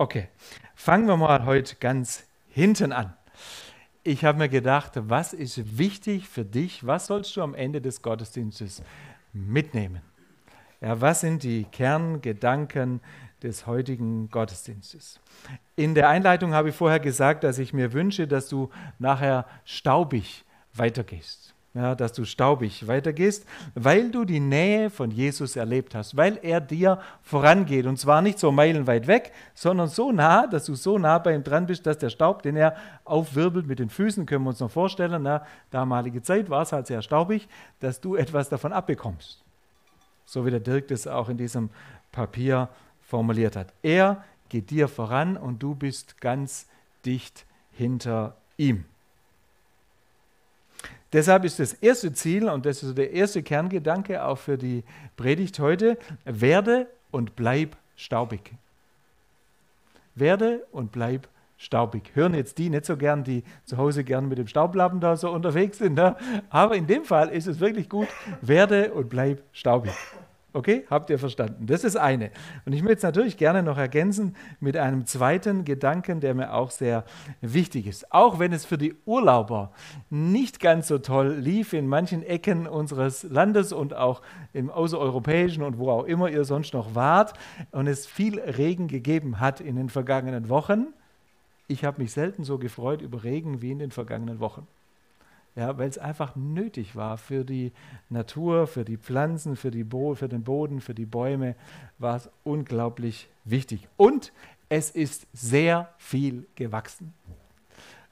Okay, fangen wir mal heute ganz hinten an. Ich habe mir gedacht, was ist wichtig für dich? Was sollst du am Ende des Gottesdienstes mitnehmen? Ja, was sind die Kerngedanken des heutigen Gottesdienstes? In der Einleitung habe ich vorher gesagt, dass ich mir wünsche, dass du nachher staubig weitergehst ja, dass du staubig weitergehst, weil du die Nähe von Jesus erlebt hast, weil er dir vorangeht. Und zwar nicht so meilenweit weg, sondern so nah, dass du so nah bei ihm dran bist, dass der Staub, den er aufwirbelt mit den Füßen, können wir uns noch vorstellen, na, damalige Zeit war es halt sehr staubig, dass du etwas davon abbekommst. So wie der Dirk das auch in diesem Papier formuliert hat. Er geht dir voran und du bist ganz dicht hinter ihm. Deshalb ist das erste Ziel und das ist der erste Kerngedanke auch für die Predigt heute, werde und bleib staubig. Werde und bleib staubig. Hören jetzt die nicht so gern, die zu Hause gern mit dem Staublappen da so unterwegs sind. Ne? Aber in dem Fall ist es wirklich gut, werde und bleib staubig. Okay, habt ihr verstanden? Das ist eine. Und ich möchte es natürlich gerne noch ergänzen mit einem zweiten Gedanken, der mir auch sehr wichtig ist. Auch wenn es für die Urlauber nicht ganz so toll lief in manchen Ecken unseres Landes und auch im außereuropäischen und wo auch immer ihr sonst noch wart und es viel Regen gegeben hat in den vergangenen Wochen. Ich habe mich selten so gefreut über Regen wie in den vergangenen Wochen ja, weil es einfach nötig war für die Natur, für die Pflanzen, für, die Bo für den Boden, für die Bäume, war es unglaublich wichtig. Und es ist sehr viel gewachsen.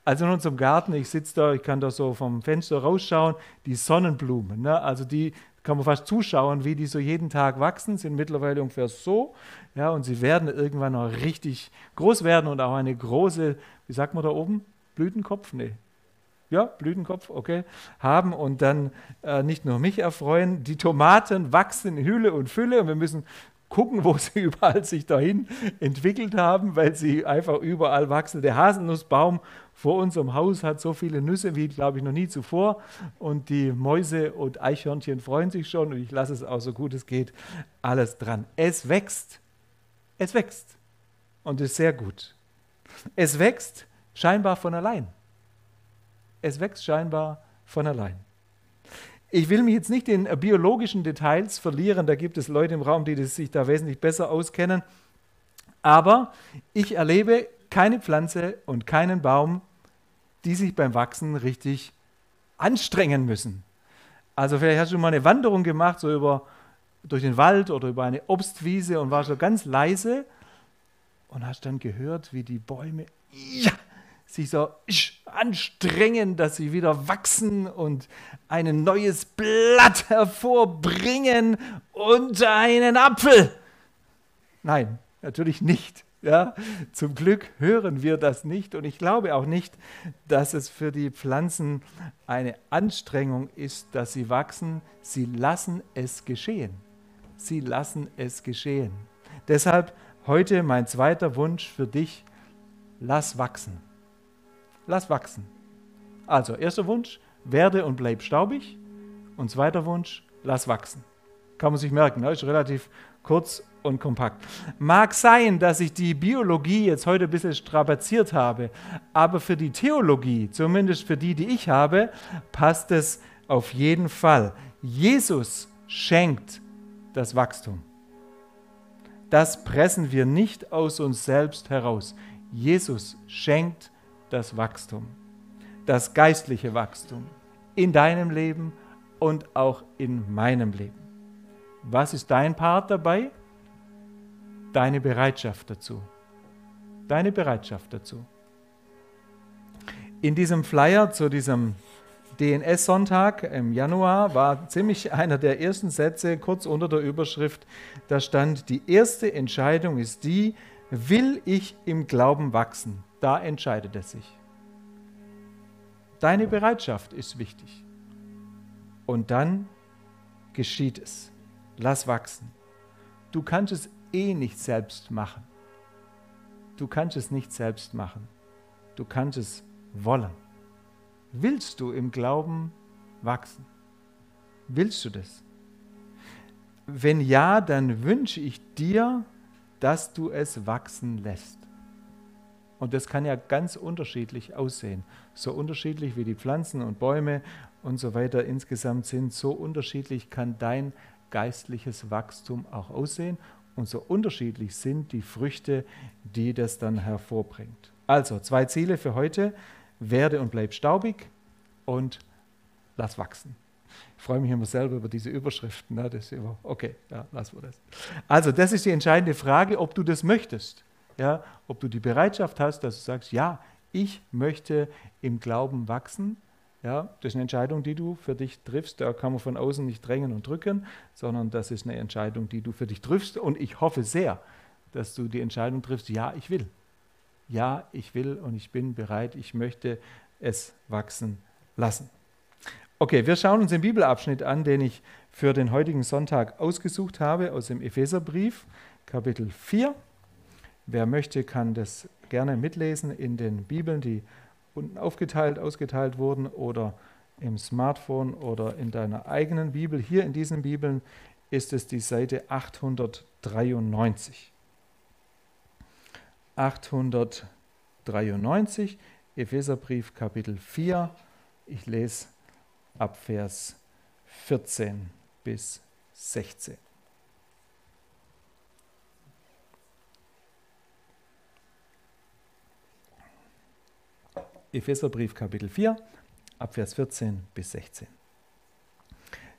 Also nun zum Garten, ich sitze da, ich kann da so vom Fenster rausschauen, die Sonnenblumen, ne? also die kann man fast zuschauen, wie die so jeden Tag wachsen, sind mittlerweile ungefähr so, ja, und sie werden irgendwann noch richtig groß werden und auch eine große, wie sagt man da oben, Blütenkopf? Nee, ja, Blütenkopf, okay, haben und dann äh, nicht nur mich erfreuen. Die Tomaten wachsen in Hülle und Fülle und wir müssen gucken, wo sie überall sich dahin entwickelt haben, weil sie einfach überall wachsen. Der Haselnussbaum vor unserem Haus hat so viele Nüsse wie, glaube ich, noch nie zuvor. Und die Mäuse und Eichhörnchen freuen sich schon und ich lasse es auch so gut es geht alles dran. Es wächst. Es wächst. Und ist sehr gut. Es wächst scheinbar von allein es wächst scheinbar von allein. Ich will mich jetzt nicht in biologischen Details verlieren, da gibt es Leute im Raum, die sich da wesentlich besser auskennen, aber ich erlebe keine Pflanze und keinen Baum, die sich beim Wachsen richtig anstrengen müssen. Also vielleicht hast du mal eine Wanderung gemacht, so über, durch den Wald oder über eine Obstwiese und warst so ganz leise und hast dann gehört, wie die Bäume ja, sich so anstrengen, dass sie wieder wachsen und ein neues Blatt hervorbringen und einen Apfel. Nein, natürlich nicht. Ja, zum Glück hören wir das nicht und ich glaube auch nicht, dass es für die Pflanzen eine Anstrengung ist, dass sie wachsen. Sie lassen es geschehen. Sie lassen es geschehen. Deshalb heute mein zweiter Wunsch für dich, lass wachsen lass wachsen. Also, erster Wunsch, werde und bleib staubig. Und zweiter Wunsch, lass wachsen. Kann man sich merken, ne? ist relativ kurz und kompakt. Mag sein, dass ich die Biologie jetzt heute ein bisschen strapaziert habe, aber für die Theologie, zumindest für die, die ich habe, passt es auf jeden Fall. Jesus schenkt das Wachstum. Das pressen wir nicht aus uns selbst heraus. Jesus schenkt das Wachstum, das geistliche Wachstum in deinem Leben und auch in meinem Leben. Was ist dein Part dabei? Deine Bereitschaft dazu. Deine Bereitschaft dazu. In diesem Flyer zu diesem DNS-Sonntag im Januar war ziemlich einer der ersten Sätze kurz unter der Überschrift, da stand, die erste Entscheidung ist die, will ich im Glauben wachsen? Da entscheidet es sich. Deine Bereitschaft ist wichtig. Und dann geschieht es. Lass wachsen. Du kannst es eh nicht selbst machen. Du kannst es nicht selbst machen. Du kannst es wollen. Willst du im Glauben wachsen? Willst du das? Wenn ja, dann wünsche ich dir, dass du es wachsen lässt. Und das kann ja ganz unterschiedlich aussehen. So unterschiedlich wie die Pflanzen und Bäume und so weiter insgesamt sind, so unterschiedlich kann dein geistliches Wachstum auch aussehen. Und so unterschiedlich sind die Früchte, die das dann hervorbringt. Also zwei Ziele für heute. Werde und bleib staubig und lass wachsen. Ich freue mich immer selber über diese Überschriften. Ne? Das immer, okay, ja, lassen wir das. Also, das ist die entscheidende Frage, ob du das möchtest. Ja? Ob du die Bereitschaft hast, dass du sagst, ja, ich möchte im Glauben wachsen. Ja, das ist eine Entscheidung, die du für dich triffst. Da kann man von außen nicht drängen und drücken, sondern das ist eine Entscheidung, die du für dich triffst. Und ich hoffe sehr, dass du die Entscheidung triffst, ja, ich will. Ja, ich will und ich bin bereit, ich möchte es wachsen lassen. Okay, wir schauen uns den Bibelabschnitt an, den ich für den heutigen Sonntag ausgesucht habe, aus dem Epheserbrief, Kapitel 4. Wer möchte, kann das gerne mitlesen in den Bibeln, die unten aufgeteilt, ausgeteilt wurden oder im Smartphone oder in deiner eigenen Bibel. Hier in diesen Bibeln ist es die Seite 893. 893, Epheserbrief Kapitel 4. Ich lese ab Vers 14 bis 16. Epheserbrief Kapitel 4, ab Vers 14 bis 16.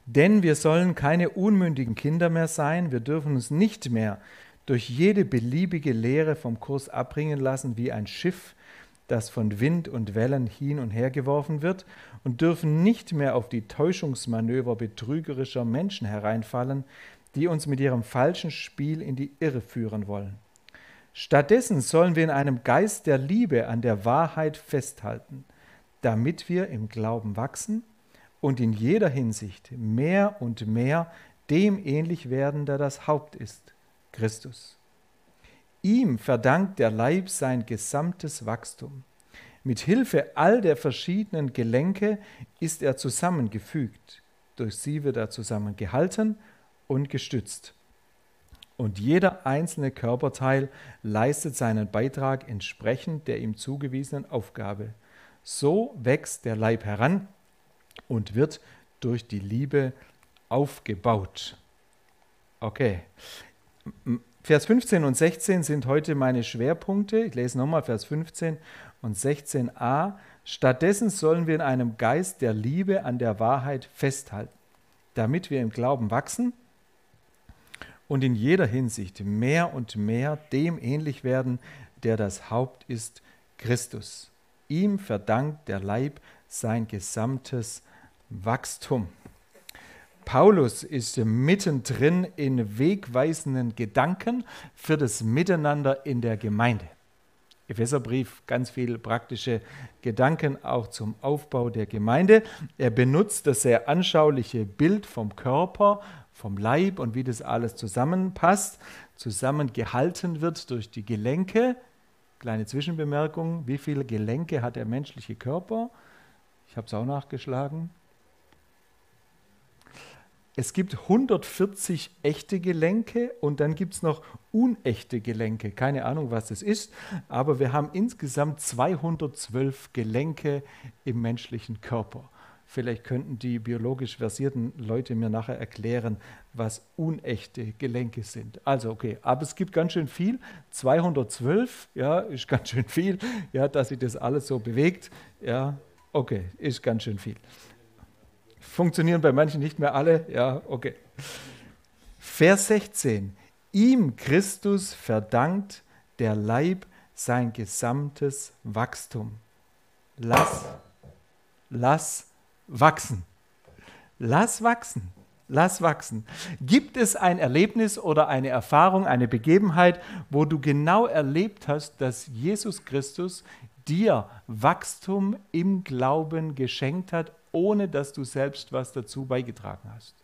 Denn wir sollen keine unmündigen Kinder mehr sein, wir dürfen uns nicht mehr durch jede beliebige Lehre vom Kurs abbringen lassen wie ein Schiff, das von Wind und Wellen hin und her geworfen wird, und dürfen nicht mehr auf die Täuschungsmanöver betrügerischer Menschen hereinfallen, die uns mit ihrem falschen Spiel in die Irre führen wollen. Stattdessen sollen wir in einem Geist der Liebe an der Wahrheit festhalten, damit wir im Glauben wachsen und in jeder Hinsicht mehr und mehr dem ähnlich werden, der das Haupt ist, Christus. Ihm verdankt der Leib sein gesamtes Wachstum. Mit Hilfe all der verschiedenen Gelenke ist er zusammengefügt. Durch sie wird er zusammengehalten und gestützt. Und jeder einzelne Körperteil leistet seinen Beitrag entsprechend der ihm zugewiesenen Aufgabe. So wächst der Leib heran und wird durch die Liebe aufgebaut. Okay, Vers 15 und 16 sind heute meine Schwerpunkte. Ich lese nochmal Vers 15 und 16a. Stattdessen sollen wir in einem Geist der Liebe an der Wahrheit festhalten, damit wir im Glauben wachsen und in jeder Hinsicht mehr und mehr dem ähnlich werden, der das Haupt ist, Christus. Ihm verdankt der Leib sein gesamtes Wachstum. Paulus ist mittendrin in wegweisenden Gedanken für das Miteinander in der Gemeinde. Epheserbrief, ganz viele praktische Gedanken auch zum Aufbau der Gemeinde. Er benutzt das sehr anschauliche Bild vom Körper, vom Leib und wie das alles zusammenpasst, zusammengehalten wird durch die Gelenke. Kleine Zwischenbemerkung, wie viele Gelenke hat der menschliche Körper? Ich habe es auch nachgeschlagen es gibt 140 echte Gelenke und dann gibt es noch unechte Gelenke. Keine Ahnung, was das ist, aber wir haben insgesamt 212 Gelenke im menschlichen Körper. Vielleicht könnten die biologisch versierten Leute mir nachher erklären, was unechte Gelenke sind. Also okay, aber es gibt ganz schön viel. 212, ja, ist ganz schön viel, ja, dass sich das alles so bewegt. Ja, okay, ist ganz schön viel funktionieren bei manchen nicht mehr alle. Ja, okay. Vers 16. Ihm Christus verdankt der Leib sein gesamtes Wachstum. Lass, lass wachsen. Lass wachsen. Lass wachsen. Gibt es ein Erlebnis oder eine Erfahrung, eine Begebenheit, wo du genau erlebt hast, dass Jesus Christus dir Wachstum im Glauben geschenkt hat, ohne dass du selbst was dazu beigetragen hast.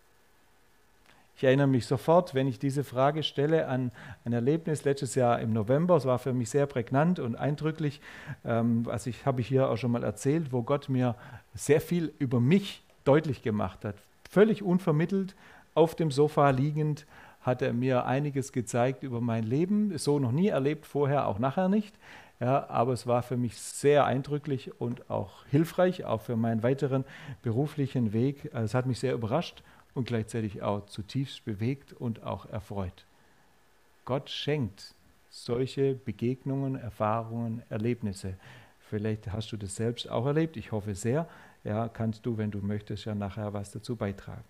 Ich erinnere mich sofort, wenn ich diese Frage stelle, an ein Erlebnis letztes Jahr im November. Es war für mich sehr prägnant und eindrücklich. Ähm, was ich habe ich hier auch schon mal erzählt, wo Gott mir sehr viel über mich deutlich gemacht hat. Völlig unvermittelt, auf dem Sofa liegend, hat er mir einiges gezeigt über mein Leben. So noch nie erlebt, vorher auch nachher nicht. Ja, aber es war für mich sehr eindrücklich und auch hilfreich, auch für meinen weiteren beruflichen Weg. Es hat mich sehr überrascht und gleichzeitig auch zutiefst bewegt und auch erfreut. Gott schenkt solche Begegnungen, Erfahrungen, Erlebnisse. Vielleicht hast du das selbst auch erlebt, ich hoffe sehr. Ja, kannst du, wenn du möchtest, ja nachher was dazu beitragen.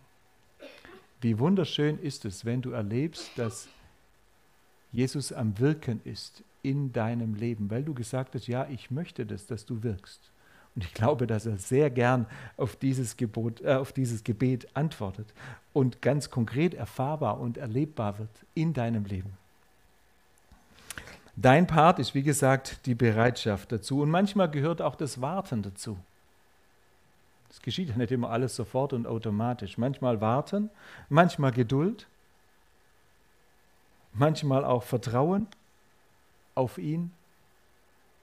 Wie wunderschön ist es, wenn du erlebst, dass Jesus am Wirken ist in deinem Leben, weil du gesagt hast, ja, ich möchte das, dass du wirkst. Und ich glaube, dass er sehr gern auf dieses, Gebot, äh, auf dieses Gebet antwortet und ganz konkret erfahrbar und erlebbar wird in deinem Leben. Dein Part ist, wie gesagt, die Bereitschaft dazu. Und manchmal gehört auch das Warten dazu. Es geschieht ja nicht immer alles sofort und automatisch. Manchmal warten, manchmal Geduld, manchmal auch Vertrauen auf ihn.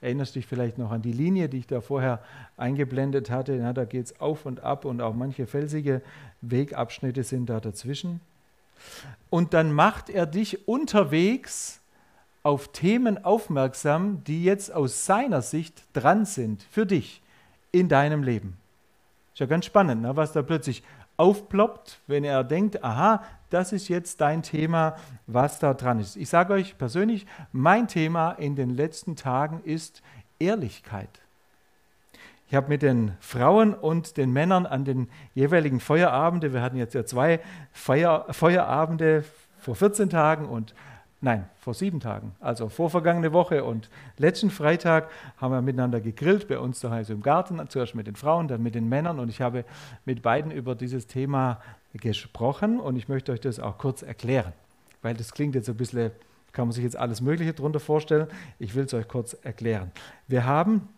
Erinnerst dich vielleicht noch an die Linie, die ich da vorher eingeblendet hatte? Ja, da geht es auf und ab und auch manche felsige Wegabschnitte sind da dazwischen. Und dann macht er dich unterwegs auf Themen aufmerksam, die jetzt aus seiner Sicht dran sind für dich in deinem Leben. Ist ja ganz spannend, ne, was da plötzlich aufploppt, wenn er denkt, aha, das ist jetzt dein Thema, was da dran ist. Ich sage euch persönlich, mein Thema in den letzten Tagen ist Ehrlichkeit. Ich habe mit den Frauen und den Männern an den jeweiligen Feuerabende, wir hatten jetzt ja zwei Feuer, Feuerabende vor 14 Tagen und Nein, vor sieben Tagen, also vorvergangene Woche und letzten Freitag haben wir miteinander gegrillt, bei uns daheim im Garten, zuerst mit den Frauen, dann mit den Männern und ich habe mit beiden über dieses Thema gesprochen und ich möchte euch das auch kurz erklären, weil das klingt jetzt ein bisschen, kann man sich jetzt alles Mögliche darunter vorstellen, ich will es euch kurz erklären. Wir haben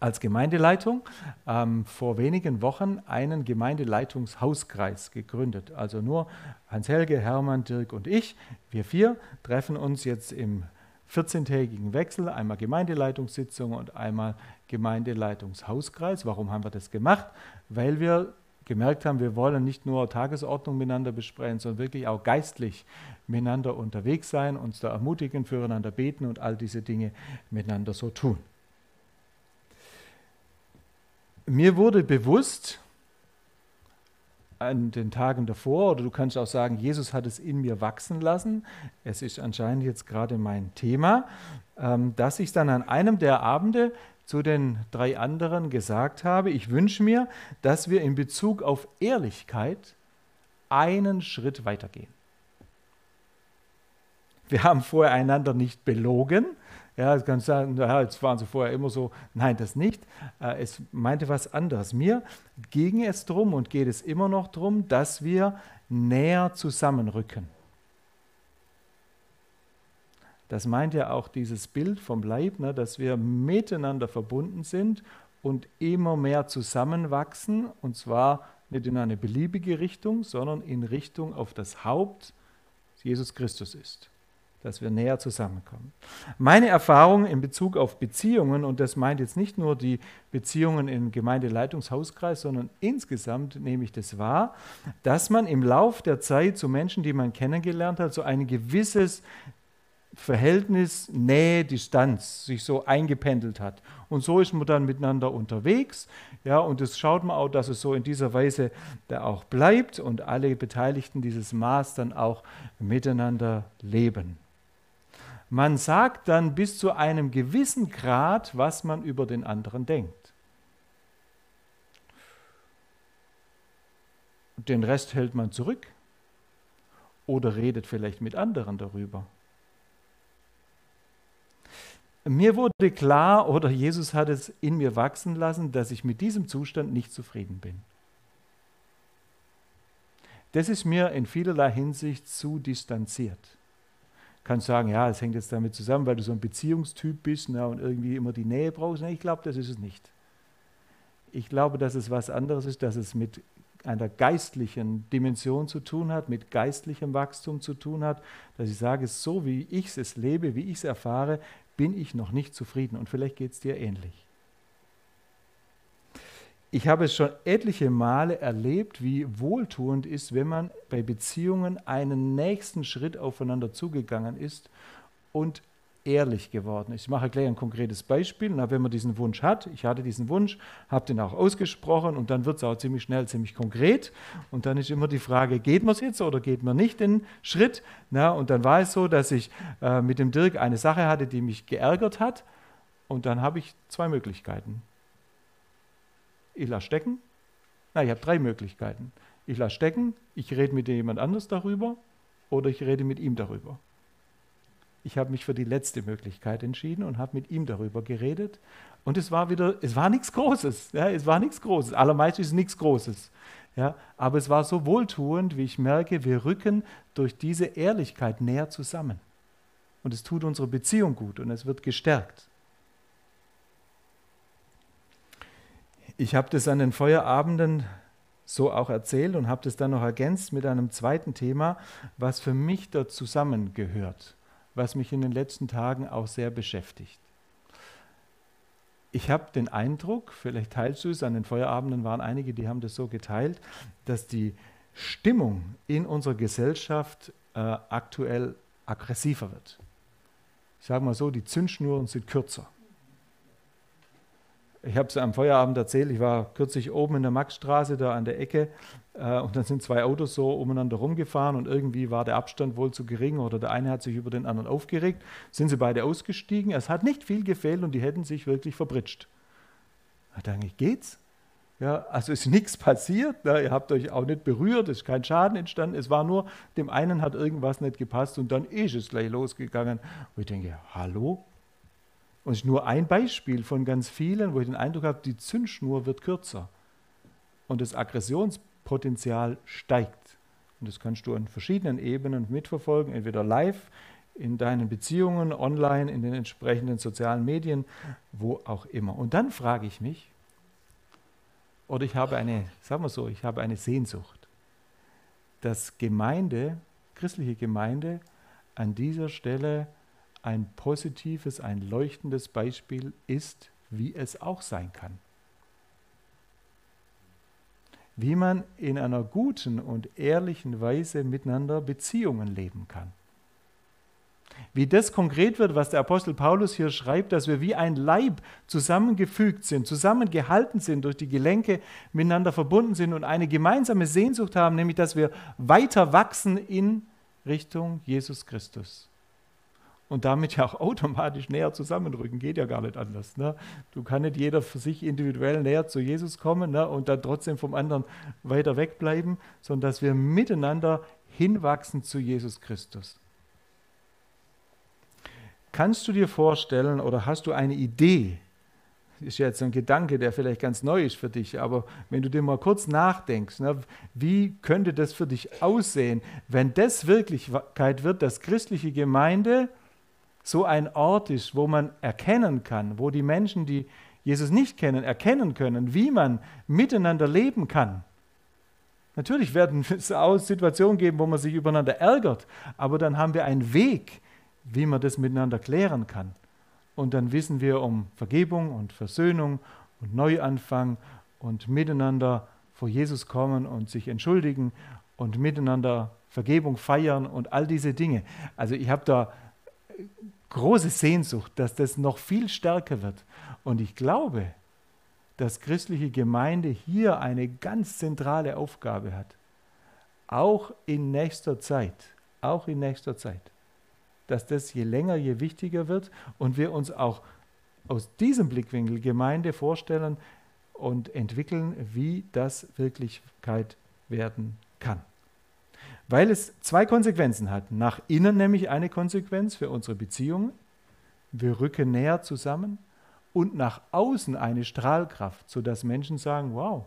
als Gemeindeleitung ähm, vor wenigen Wochen einen Gemeindeleitungshauskreis gegründet. Also nur Hans-Helge, Hermann, Dirk und ich, wir vier, treffen uns jetzt im 14-tägigen Wechsel, einmal Gemeindeleitungssitzung und einmal Gemeindeleitungshauskreis. Warum haben wir das gemacht? Weil wir gemerkt haben, wir wollen nicht nur Tagesordnung miteinander besprechen, sondern wirklich auch geistlich miteinander unterwegs sein, uns da ermutigen, füreinander beten und all diese Dinge miteinander so tun. Mir wurde bewusst an den Tagen davor, oder du kannst auch sagen, Jesus hat es in mir wachsen lassen, es ist anscheinend jetzt gerade mein Thema, ähm, dass ich dann an einem der Abende zu den drei anderen gesagt habe, ich wünsche mir, dass wir in Bezug auf Ehrlichkeit einen Schritt weitergehen. Wir haben vorher einander nicht belogen, ja, es kann sagen, ja, jetzt waren sie vorher immer so. Nein, das nicht. Äh, es meinte was anderes. Mir ging es darum und geht es immer noch darum, dass wir näher zusammenrücken. Das meint ja auch dieses Bild vom Leib, ne, dass wir miteinander verbunden sind und immer mehr zusammenwachsen, und zwar nicht in eine beliebige Richtung, sondern in Richtung auf das Haupt, das Jesus Christus ist dass wir näher zusammenkommen. Meine Erfahrung in Bezug auf Beziehungen, und das meint jetzt nicht nur die Beziehungen im Gemeindeleitungshauskreis, sondern insgesamt nehme ich das wahr, dass man im Lauf der Zeit zu Menschen, die man kennengelernt hat, so ein gewisses Verhältnis Nähe, Distanz sich so eingependelt hat. Und so ist man dann miteinander unterwegs. Ja, und das schaut man auch, dass es so in dieser Weise da auch bleibt und alle Beteiligten dieses Maß dann auch miteinander leben. Man sagt dann bis zu einem gewissen Grad, was man über den anderen denkt. Den Rest hält man zurück oder redet vielleicht mit anderen darüber. Mir wurde klar, oder Jesus hat es in mir wachsen lassen, dass ich mit diesem Zustand nicht zufrieden bin. Das ist mir in vielerlei Hinsicht zu distanziert kannst sagen, ja, es hängt jetzt damit zusammen, weil du so ein Beziehungstyp bist ne, und irgendwie immer die Nähe brauchst. Nee, ich glaube, das ist es nicht. Ich glaube, dass es was anderes ist, dass es mit einer geistlichen Dimension zu tun hat, mit geistlichem Wachstum zu tun hat, dass ich sage, so wie ich es lebe, wie ich es erfahre, bin ich noch nicht zufrieden. Und vielleicht geht es dir ähnlich. Ich habe es schon etliche Male erlebt, wie wohltuend ist, wenn man bei Beziehungen einen nächsten Schritt aufeinander zugegangen ist und ehrlich geworden ist. Ich mache gleich ein konkretes Beispiel. Na, wenn man diesen Wunsch hat, ich hatte diesen Wunsch, habe den auch ausgesprochen und dann wird es auch ziemlich schnell ziemlich konkret. Und dann ist immer die Frage, geht man es jetzt oder geht man nicht den Schritt? Na, und dann war es so, dass ich äh, mit dem Dirk eine Sache hatte, die mich geärgert hat. Und dann habe ich zwei Möglichkeiten. Ich lasse stecken. Na, ich habe drei Möglichkeiten. Ich lasse stecken, ich rede mit jemand anders darüber oder ich rede mit ihm darüber. Ich habe mich für die letzte Möglichkeit entschieden und habe mit ihm darüber geredet. Und es war wieder, es war nichts Großes. Ja, es war nichts Großes. Allermeist ist nichts Großes. Ja, aber es war so wohltuend, wie ich merke, wir rücken durch diese Ehrlichkeit näher zusammen. Und es tut unsere Beziehung gut und es wird gestärkt. Ich habe das an den Feuerabenden so auch erzählt und habe das dann noch ergänzt mit einem zweiten Thema, was für mich da zusammengehört was mich in den letzten Tagen auch sehr beschäftigt. Ich habe den Eindruck, vielleicht teilst du es, an den Feuerabenden waren einige, die haben das so geteilt, dass die Stimmung in unserer Gesellschaft äh, aktuell aggressiver wird. Ich sage mal so, die Zündschnuren sind kürzer. Ich habe es am Feierabend erzählt, ich war kürzlich oben in der Maxstraße, da an der Ecke, äh, und dann sind zwei Autos so umeinander rumgefahren und irgendwie war der Abstand wohl zu gering oder der eine hat sich über den anderen aufgeregt. Sind sie beide ausgestiegen, es hat nicht viel gefehlt und die hätten sich wirklich verbritscht. Da denke ich, geht's? Ja, also ist nichts passiert, ne? ihr habt euch auch nicht berührt, es ist kein Schaden entstanden, es war nur, dem einen hat irgendwas nicht gepasst und dann ist es gleich losgegangen. Und ich denke, hallo? Und es ist nur ein Beispiel von ganz vielen, wo ich den Eindruck habe, die Zündschnur wird kürzer. Und das Aggressionspotenzial steigt. Und das kannst du an verschiedenen Ebenen mitverfolgen, entweder live, in deinen Beziehungen, online, in den entsprechenden sozialen Medien, wo auch immer. Und dann frage ich mich, oder ich habe eine, sagen wir so, ich habe eine Sehnsucht, dass Gemeinde, christliche Gemeinde an dieser Stelle ein positives, ein leuchtendes Beispiel ist, wie es auch sein kann. Wie man in einer guten und ehrlichen Weise miteinander Beziehungen leben kann. Wie das konkret wird, was der Apostel Paulus hier schreibt, dass wir wie ein Leib zusammengefügt sind, zusammengehalten sind, durch die Gelenke miteinander verbunden sind und eine gemeinsame Sehnsucht haben, nämlich dass wir weiter wachsen in Richtung Jesus Christus und damit ja auch automatisch näher zusammenrücken. Geht ja gar nicht anders. Ne? Du kann nicht jeder für sich individuell näher zu Jesus kommen ne? und dann trotzdem vom anderen weiter wegbleiben, sondern dass wir miteinander hinwachsen zu Jesus Christus. Kannst du dir vorstellen oder hast du eine Idee? Ist jetzt ein Gedanke, der vielleicht ganz neu ist für dich, aber wenn du dir mal kurz nachdenkst, ne, wie könnte das für dich aussehen, wenn das Wirklichkeit wird, dass christliche Gemeinde so ein Ort ist, wo man erkennen kann, wo die Menschen, die Jesus nicht kennen, erkennen können, wie man miteinander leben kann. Natürlich werden es auch Situationen geben, wo man sich übereinander ärgert, aber dann haben wir einen Weg, wie man das miteinander klären kann. Und dann wissen wir um Vergebung und Versöhnung und Neuanfang und miteinander vor Jesus kommen und sich entschuldigen und miteinander Vergebung feiern und all diese Dinge. Also ich habe da große Sehnsucht, dass das noch viel stärker wird. Und ich glaube, dass christliche Gemeinde hier eine ganz zentrale Aufgabe hat. Auch in nächster Zeit. Auch in nächster Zeit. Dass das je länger, je wichtiger wird und wir uns auch aus diesem Blickwinkel Gemeinde vorstellen und entwickeln, wie das Wirklichkeit werden weil es zwei Konsequenzen hat. Nach innen nämlich eine Konsequenz für unsere Beziehungen. Wir rücken näher zusammen. Und nach außen eine Strahlkraft, sodass Menschen sagen, wow,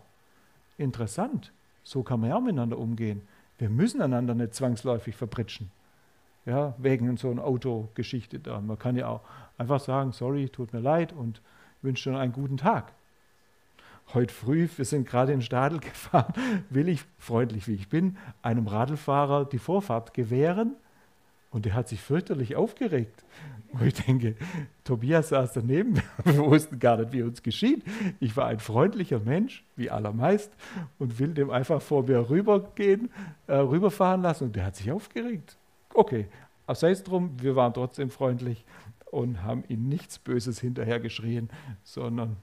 interessant, so kann man ja miteinander umgehen. Wir müssen einander nicht zwangsläufig verbritschen. Ja, wegen so einer Autogeschichte da. Man kann ja auch einfach sagen, sorry, tut mir leid und wünsche dir einen guten Tag heute früh, wir sind gerade in Stadel gefahren, will ich, freundlich wie ich bin, einem Radlfahrer die Vorfahrt gewähren. Und der hat sich fürchterlich aufgeregt. Und ich denke, Tobias saß daneben, wir wussten gar nicht, wie uns geschieht. Ich war ein freundlicher Mensch, wie allermeist, und will dem einfach vor mir rübergehen, äh, rüberfahren lassen. Und der hat sich aufgeregt. Okay, sei es drum, wir waren trotzdem freundlich und haben ihm nichts Böses hinterhergeschrien, sondern,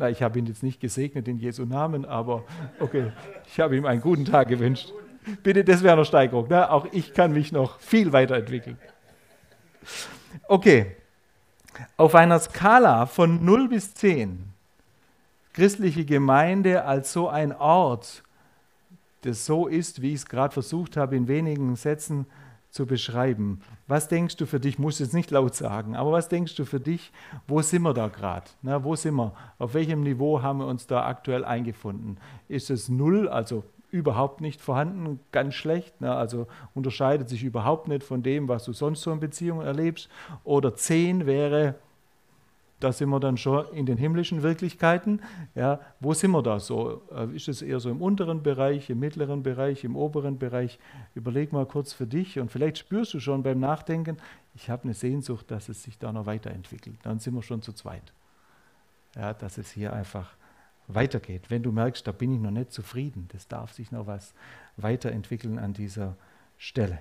na, ich habe ihn jetzt nicht gesegnet in Jesu Namen, aber okay, ich habe ihm einen guten Tag gewünscht. Bitte, das wäre eine Steigerung. Ne? Auch ich kann mich noch viel weiterentwickeln. Okay, auf einer Skala von 0 bis 10, christliche Gemeinde als so ein Ort, das so ist, wie ich es gerade versucht habe, in wenigen Sätzen zu beschreiben. Was denkst du für dich, muss jetzt nicht laut sagen, aber was denkst du für dich, wo sind wir da gerade? Wo sind wir? Auf welchem Niveau haben wir uns da aktuell eingefunden? Ist es null, also überhaupt nicht vorhanden, ganz schlecht, ne? also unterscheidet sich überhaupt nicht von dem, was du sonst so in Beziehungen erlebst? Oder zehn wäre da sind wir dann schon in den himmlischen Wirklichkeiten. Ja, wo sind wir da so? Äh, ist es eher so im unteren Bereich, im mittleren Bereich, im oberen Bereich? Überleg mal kurz für dich und vielleicht spürst du schon beim Nachdenken, ich habe eine Sehnsucht, dass es sich da noch weiterentwickelt. Dann sind wir schon zu zweit. Ja, dass es hier einfach weitergeht. Wenn du merkst, da bin ich noch nicht zufrieden, das darf sich noch was weiterentwickeln an dieser Stelle.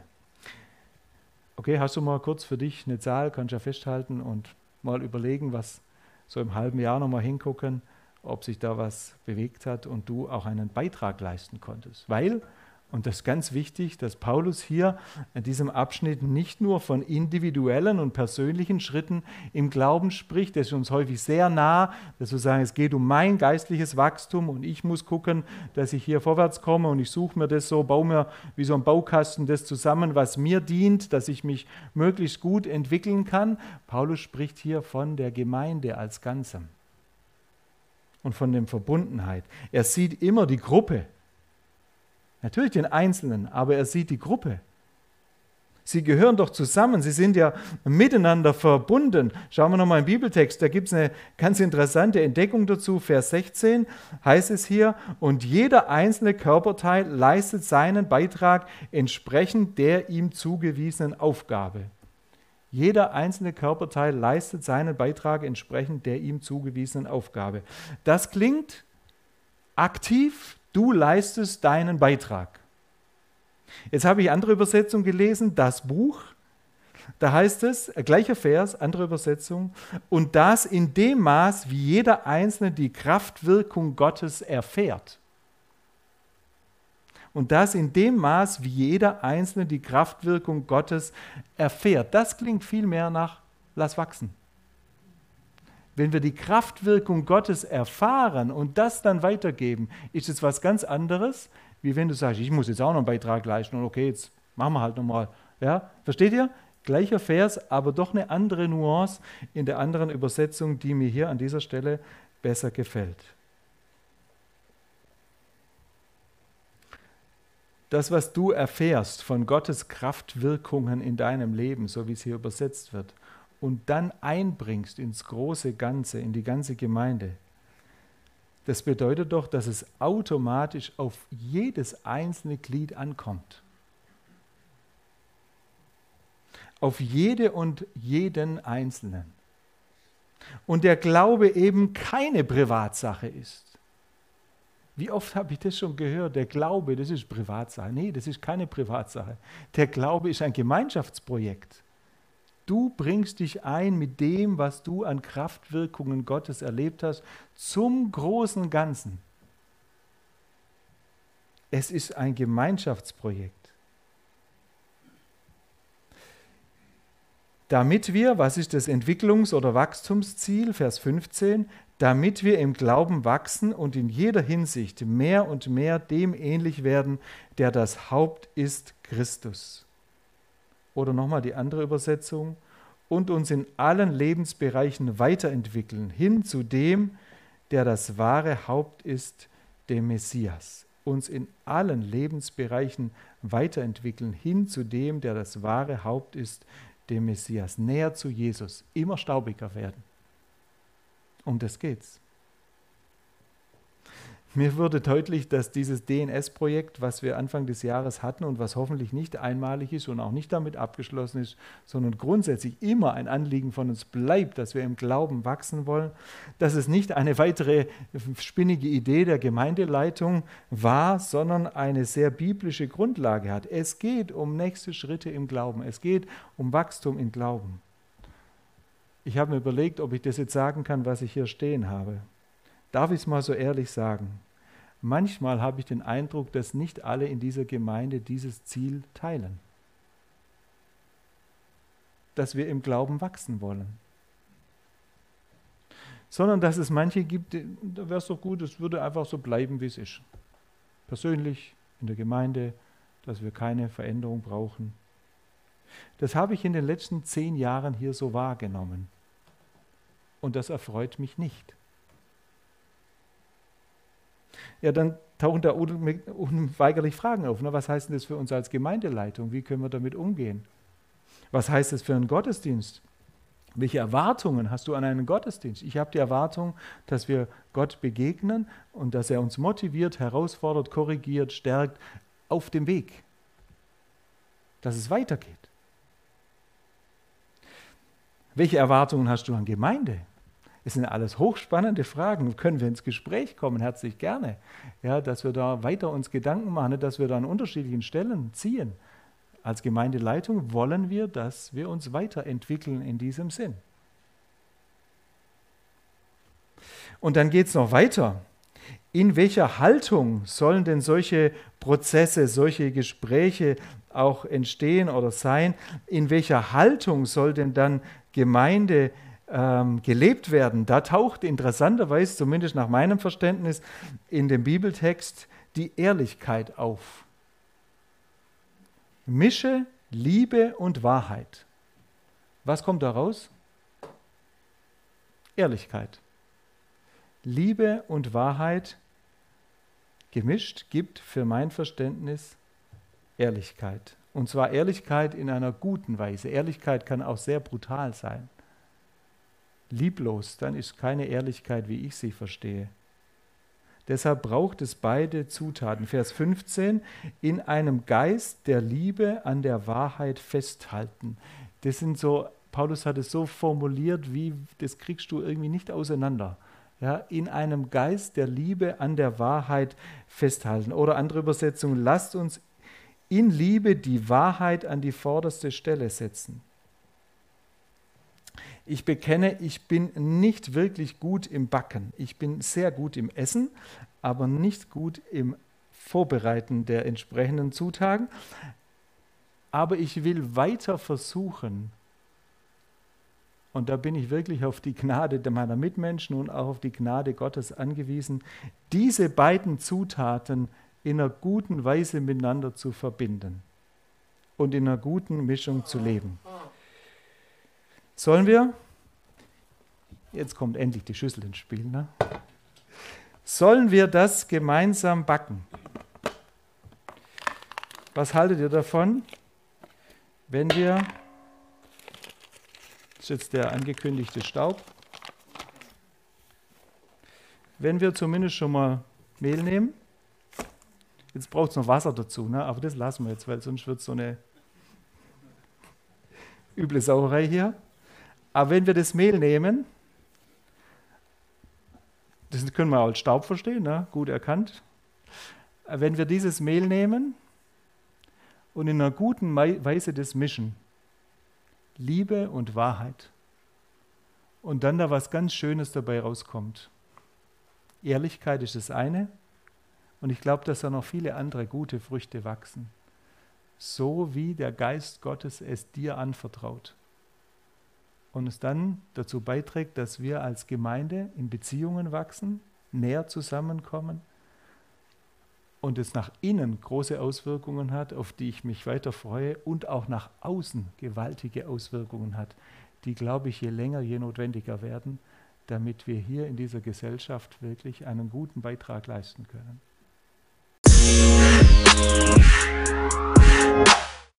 Okay, hast du mal kurz für dich eine Zahl, kannst du ja festhalten und mal überlegen, was so im halben Jahr nochmal hingucken, ob sich da was bewegt hat und du auch einen Beitrag leisten konntest. Weil und das ist ganz wichtig, dass Paulus hier in diesem Abschnitt nicht nur von individuellen und persönlichen Schritten im Glauben spricht, das ist uns häufig sehr nah, dass wir sagen, es geht um mein geistliches Wachstum und ich muss gucken, dass ich hier vorwärts komme und ich suche mir das so, baue mir wie so ein Baukasten das zusammen, was mir dient, dass ich mich möglichst gut entwickeln kann. Paulus spricht hier von der Gemeinde als Ganzem und von der Verbundenheit. Er sieht immer die Gruppe Natürlich den Einzelnen, aber er sieht die Gruppe. Sie gehören doch zusammen, sie sind ja miteinander verbunden. Schauen wir nochmal im Bibeltext, da gibt es eine ganz interessante Entdeckung dazu. Vers 16 heißt es hier, und jeder einzelne Körperteil leistet seinen Beitrag entsprechend der ihm zugewiesenen Aufgabe. Jeder einzelne Körperteil leistet seinen Beitrag entsprechend der ihm zugewiesenen Aufgabe. Das klingt aktiv, Du leistest deinen Beitrag. Jetzt habe ich andere Übersetzung gelesen, das Buch. Da heißt es, äh, gleicher Vers, andere Übersetzung, und das in dem Maß, wie jeder Einzelne die Kraftwirkung Gottes erfährt. Und das in dem Maß, wie jeder Einzelne die Kraftwirkung Gottes erfährt. Das klingt viel mehr nach, lass wachsen wenn wir die Kraftwirkung Gottes erfahren und das dann weitergeben, ist es was ganz anderes, wie wenn du sagst, ich muss jetzt auch noch einen Beitrag leisten und okay, jetzt machen wir halt nochmal. Ja, versteht ihr? Gleicher Vers, aber doch eine andere Nuance in der anderen Übersetzung, die mir hier an dieser Stelle besser gefällt. Das, was du erfährst von Gottes Kraftwirkungen in deinem Leben, so wie es hier übersetzt wird, und dann einbringst ins große Ganze, in die ganze Gemeinde, das bedeutet doch, dass es automatisch auf jedes einzelne Glied ankommt. Auf jede und jeden Einzelnen. Und der Glaube eben keine Privatsache ist. Wie oft habe ich das schon gehört? Der Glaube, das ist Privatsache. Nee, das ist keine Privatsache. Der Glaube ist ein Gemeinschaftsprojekt. Du bringst dich ein mit dem, was du an Kraftwirkungen Gottes erlebt hast, zum großen Ganzen. Es ist ein Gemeinschaftsprojekt. Damit wir, was ist das Entwicklungs- oder Wachstumsziel, Vers 15, damit wir im Glauben wachsen und in jeder Hinsicht mehr und mehr dem ähnlich werden, der das Haupt ist, Christus. Oder nochmal die andere Übersetzung. Und uns in allen Lebensbereichen weiterentwickeln, hin zu dem, der das wahre Haupt ist, dem Messias. Uns in allen Lebensbereichen weiterentwickeln, hin zu dem, der das wahre Haupt ist, dem Messias. Näher zu Jesus, immer staubiger werden. Um das geht's. Mir wurde deutlich, dass dieses DNS-Projekt, was wir Anfang des Jahres hatten und was hoffentlich nicht einmalig ist und auch nicht damit abgeschlossen ist, sondern grundsätzlich immer ein Anliegen von uns bleibt, dass wir im Glauben wachsen wollen, dass es nicht eine weitere spinnige Idee der Gemeindeleitung war, sondern eine sehr biblische Grundlage hat. Es geht um nächste Schritte im Glauben. Es geht um Wachstum im Glauben. Ich habe mir überlegt, ob ich das jetzt sagen kann, was ich hier stehen habe. Darf ich es mal so ehrlich sagen? Manchmal habe ich den Eindruck, dass nicht alle in dieser Gemeinde dieses Ziel teilen. Dass wir im Glauben wachsen wollen. Sondern dass es manche gibt, da wäre es doch gut, es würde einfach so bleiben, wie es ist. Persönlich, in der Gemeinde, dass wir keine Veränderung brauchen. Das habe ich in den letzten zehn Jahren hier so wahrgenommen. Und das erfreut mich nicht. Ja, dann tauchen da unweigerlich Fragen auf. Ne? Was heißt denn das für uns als Gemeindeleitung? Wie können wir damit umgehen? Was heißt das für einen Gottesdienst? Welche Erwartungen hast du an einen Gottesdienst? Ich habe die Erwartung, dass wir Gott begegnen und dass er uns motiviert, herausfordert, korrigiert, stärkt auf dem Weg, dass es weitergeht. Welche Erwartungen hast du an Gemeinde? Es sind alles hochspannende Fragen. Können wir ins Gespräch kommen? Herzlich gerne. Ja, dass wir da weiter uns Gedanken machen, dass wir da an unterschiedlichen Stellen ziehen. Als Gemeindeleitung wollen wir, dass wir uns weiterentwickeln in diesem Sinn. Und dann geht es noch weiter. In welcher Haltung sollen denn solche Prozesse, solche Gespräche auch entstehen oder sein? In welcher Haltung soll denn dann Gemeinde ähm, gelebt werden? Da taucht interessanterweise, zumindest nach meinem Verständnis, in dem Bibeltext die Ehrlichkeit auf. Mische Liebe und Wahrheit. Was kommt daraus? Ehrlichkeit. Liebe und Wahrheit gemischt gibt für mein Verständnis Ehrlichkeit. Und zwar Ehrlichkeit in einer guten Weise. Ehrlichkeit kann auch sehr brutal sein. Lieblos, dann ist keine Ehrlichkeit, wie ich sie verstehe. Deshalb braucht es beide Zutaten. Vers 15, in einem Geist der Liebe an der Wahrheit festhalten. Das sind so, Paulus hat es so formuliert, wie das kriegst du irgendwie nicht auseinander. Ja, in einem Geist der Liebe an der Wahrheit festhalten. Oder andere Übersetzung, lasst uns in Liebe die Wahrheit an die vorderste Stelle setzen. Ich bekenne, ich bin nicht wirklich gut im Backen. Ich bin sehr gut im Essen, aber nicht gut im Vorbereiten der entsprechenden Zutaten. Aber ich will weiter versuchen, und da bin ich wirklich auf die Gnade meiner Mitmenschen und auch auf die Gnade Gottes angewiesen, diese beiden Zutaten in einer guten Weise miteinander zu verbinden und in einer guten Mischung zu leben. Sollen wir? Jetzt kommt endlich die Schüssel ins Spiel. Ne? Sollen wir das gemeinsam backen? Was haltet ihr davon, wenn wir, das ist jetzt der angekündigte Staub, wenn wir zumindest schon mal Mehl nehmen, jetzt braucht es noch Wasser dazu, ne? aber das lassen wir jetzt, weil sonst wird es so eine üble Sauerei hier. Aber wenn wir das Mehl nehmen, das können wir als Staub verstehen, ne? gut erkannt. Wenn wir dieses Mehl nehmen und in einer guten Weise das mischen, Liebe und Wahrheit, und dann da was ganz Schönes dabei rauskommt. Ehrlichkeit ist das eine, und ich glaube, dass da noch viele andere gute Früchte wachsen, so wie der Geist Gottes es dir anvertraut und es dann dazu beiträgt, dass wir als Gemeinde in Beziehungen wachsen, näher zusammenkommen und es nach innen große Auswirkungen hat, auf die ich mich weiter freue und auch nach außen gewaltige Auswirkungen hat, die, glaube ich, je länger, je notwendiger werden, damit wir hier in dieser Gesellschaft wirklich einen guten Beitrag leisten können.